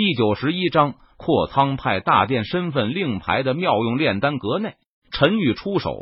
第九十一章扩仓派大殿身份令牌的妙用。炼丹阁内，陈宇出手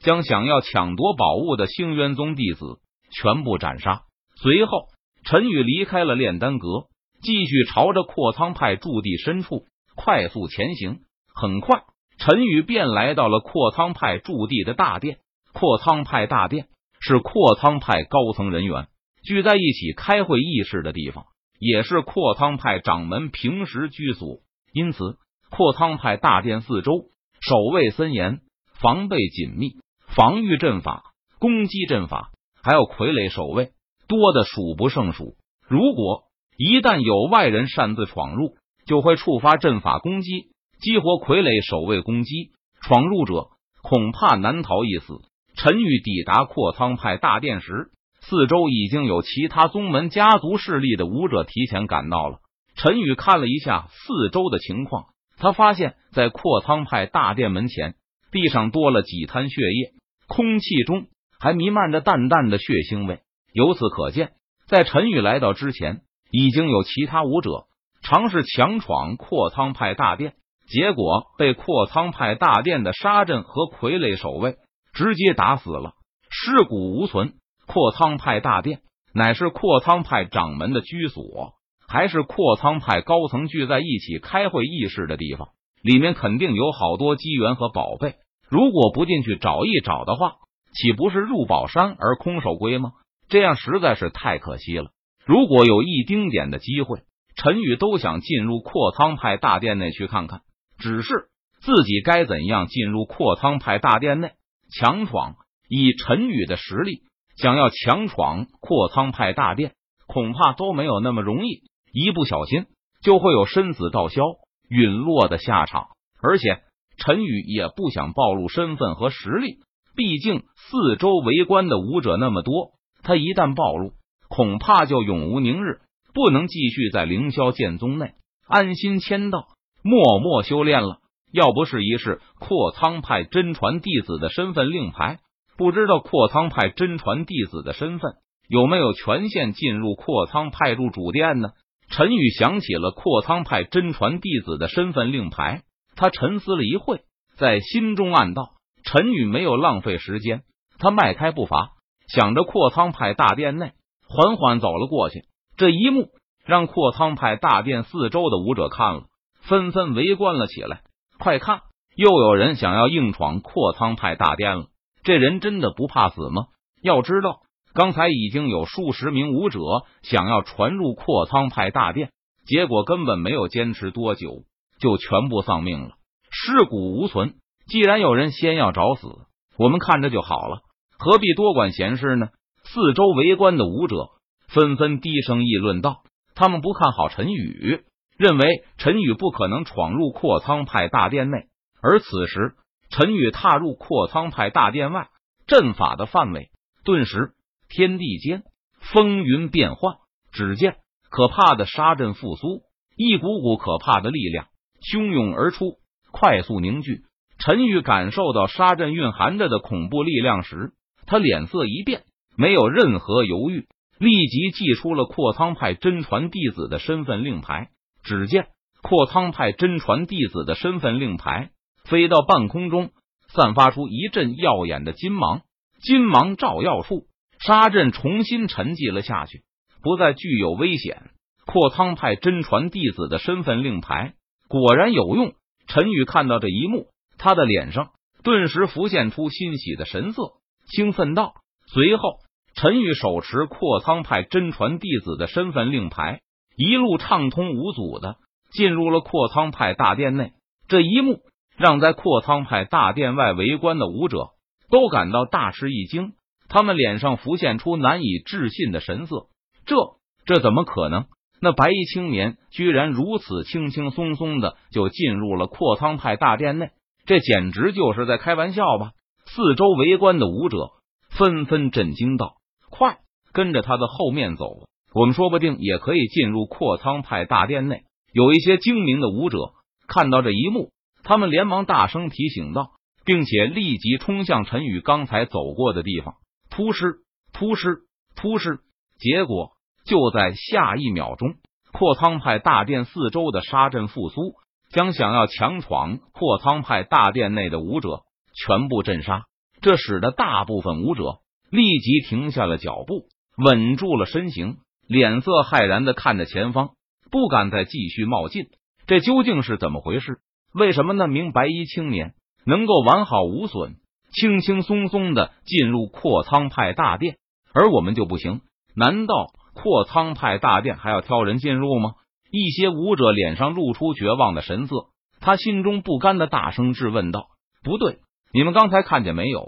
将想要抢夺宝物的星渊宗弟子全部斩杀。随后，陈宇离开了炼丹阁，继续朝着扩仓派驻地深处快速前行。很快，陈宇便来到了扩仓派驻地的大殿。扩仓派大殿是扩仓派高层人员聚在一起开会议事的地方。也是扩仓派掌门平时居所，因此扩仓派大殿四周守卫森严，防备紧密，防御阵法、攻击阵法，还有傀儡守卫多的数不胜数。如果一旦有外人擅自闯入，就会触发阵法攻击，激活傀儡守卫攻击。闯入者恐怕难逃一死。陈宇抵达扩仓派大殿时。四周已经有其他宗门家族势力的武者提前赶到了。陈宇看了一下四周的情况，他发现，在扩仓派大殿门前，地上多了几滩血液，空气中还弥漫着淡淡的血腥味。由此可见，在陈宇来到之前，已经有其他武者尝试强闯扩仓派大殿，结果被扩仓派大殿的杀阵和傀儡守卫直接打死了，尸骨无存。扩仓派大殿乃是扩仓派掌门的居所，还是扩仓派高层聚在一起开会议事的地方。里面肯定有好多机缘和宝贝，如果不进去找一找的话，岂不是入宝山而空手归吗？这样实在是太可惜了。如果有一丁点的机会，陈宇都想进入扩仓派大殿内去看看。只是自己该怎样进入扩仓派大殿内强闯？以陈宇的实力。想要强闯扩仓派大殿，恐怕都没有那么容易。一不小心就会有身死道消、陨落的下场。而且陈宇也不想暴露身份和实力，毕竟四周围观的武者那么多，他一旦暴露，恐怕就永无宁日，不能继续在凌霄剑宗内安心签到、默默修炼了。要不是一试扩仓派真传弟子的身份令牌。不知道扩仓派真传弟子的身份有没有权限进入扩仓派入主殿呢？陈宇想起了扩仓派真传弟子的身份令牌，他沉思了一会，在心中暗道：陈宇没有浪费时间，他迈开步伐，想着扩仓派大殿内，缓缓走了过去。这一幕让扩仓派大殿四周的武者看了，纷纷围观了起来。快看，又有人想要硬闯扩仓派大殿了！这人真的不怕死吗？要知道，刚才已经有数十名武者想要传入扩仓派大殿，结果根本没有坚持多久，就全部丧命了，尸骨无存。既然有人先要找死，我们看着就好了，何必多管闲事呢？四周围观的武者纷纷低声议论道：“他们不看好陈宇，认为陈宇不可能闯入扩仓派大殿内。”而此时。陈宇踏入扩仓派大殿外，阵法的范围顿时天地间风云变幻。只见可怕的杀阵复苏，一股股可怕的力量汹涌而出，快速凝聚。陈宇感受到杀阵蕴含着的恐怖力量时，他脸色一变，没有任何犹豫，立即祭出了扩仓派真传弟子的身份令牌。只见扩仓派真传弟子的身份令牌。飞到半空中，散发出一阵耀眼的金芒。金芒照耀处，沙阵重新沉寂了下去，不再具有危险。扩仓派真传弟子的身份令牌果然有用。陈宇看到这一幕，他的脸上顿时浮现出欣喜的神色，兴奋道：“随后，陈宇手持扩仓派真传弟子的身份令牌，一路畅通无阻的进入了扩仓派大殿内。这一幕。”让在扩仓派大殿外围观的武者都感到大吃一惊，他们脸上浮现出难以置信的神色。这这怎么可能？那白衣青年居然如此轻轻松松的就进入了扩仓派大殿内？这简直就是在开玩笑吧！四周围观的武者纷纷震惊道：“快跟着他的后面走，我们说不定也可以进入扩仓派大殿内。”有一些精明的武者看到这一幕。他们连忙大声提醒道，并且立即冲向陈宇刚才走过的地方，突施突施突施。结果就在下一秒钟，阔苍派大殿四周的杀阵复苏，将想要强闯阔苍派大殿内的武者全部镇杀。这使得大部分武者立即停下了脚步，稳住了身形，脸色骇然的看着前方，不敢再继续冒进。这究竟是怎么回事？为什么那名白衣青年能够完好无损、轻轻松松的进入阔苍派大殿，而我们就不行？难道阔苍派大殿还要挑人进入吗？一些武者脸上露出绝望的神色，他心中不甘的大声质问道：“不对！”你们刚才看见没有？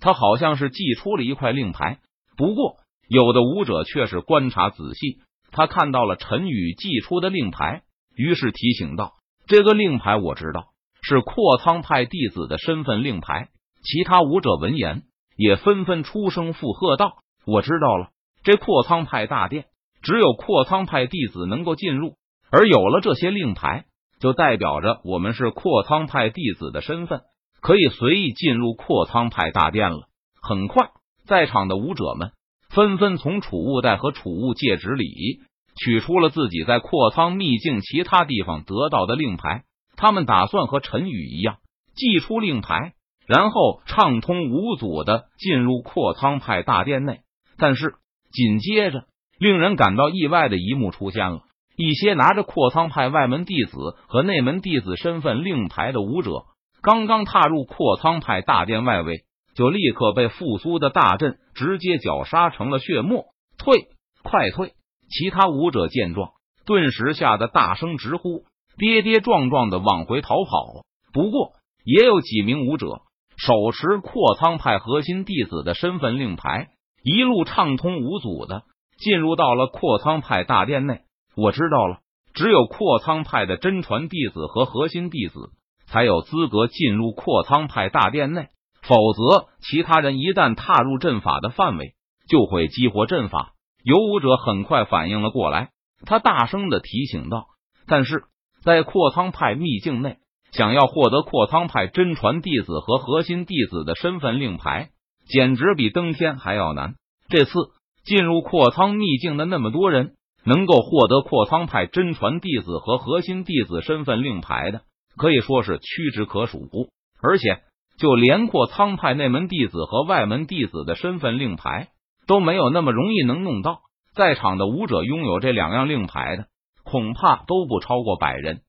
他好像是寄出了一块令牌。不过，有的武者却是观察仔细，他看到了陈宇寄出的令牌，于是提醒道：“这个令牌我知道，是阔苍派弟子的身份令牌。”其他武者闻言也纷纷出声附和道：“我知道了，这阔苍派大殿只有阔苍派弟子能够进入，而有了这些令牌，就代表着我们是阔苍派弟子的身份。”可以随意进入阔苍派大殿了。很快，在场的武者们纷纷从储物袋和储物戒指里取出了自己在阔苍秘境其他地方得到的令牌。他们打算和陈宇一样，祭出令牌，然后畅通无阻的进入阔苍派大殿内。但是，紧接着，令人感到意外的一幕出现了：一些拿着阔苍派外门弟子和内门弟子身份令牌的武者。刚刚踏入阔苍派大殿外围，就立刻被复苏的大阵直接绞杀成了血沫。退，快退！其他武者见状，顿时吓得大声直呼，跌跌撞撞的往回逃跑。不过，也有几名武者手持阔苍派核心弟子的身份令牌，一路畅通无阻的进入到了阔苍派大殿内。我知道了，只有阔苍派的真传弟子和核心弟子。才有资格进入阔苍派大殿内，否则其他人一旦踏入阵法的范围，就会激活阵法。游武者很快反应了过来，他大声的提醒道：“但是在阔苍派秘境内，想要获得阔苍派真传弟子和核心弟子的身份令牌，简直比登天还要难。这次进入阔苍秘境的那么多人，能够获得阔苍派真传弟子和核心弟子身份令牌的。”可以说是屈指可数，而且就连阔苍派内门弟子和外门弟子的身份令牌都没有那么容易能弄到。在场的武者拥有这两样令牌的，恐怕都不超过百人。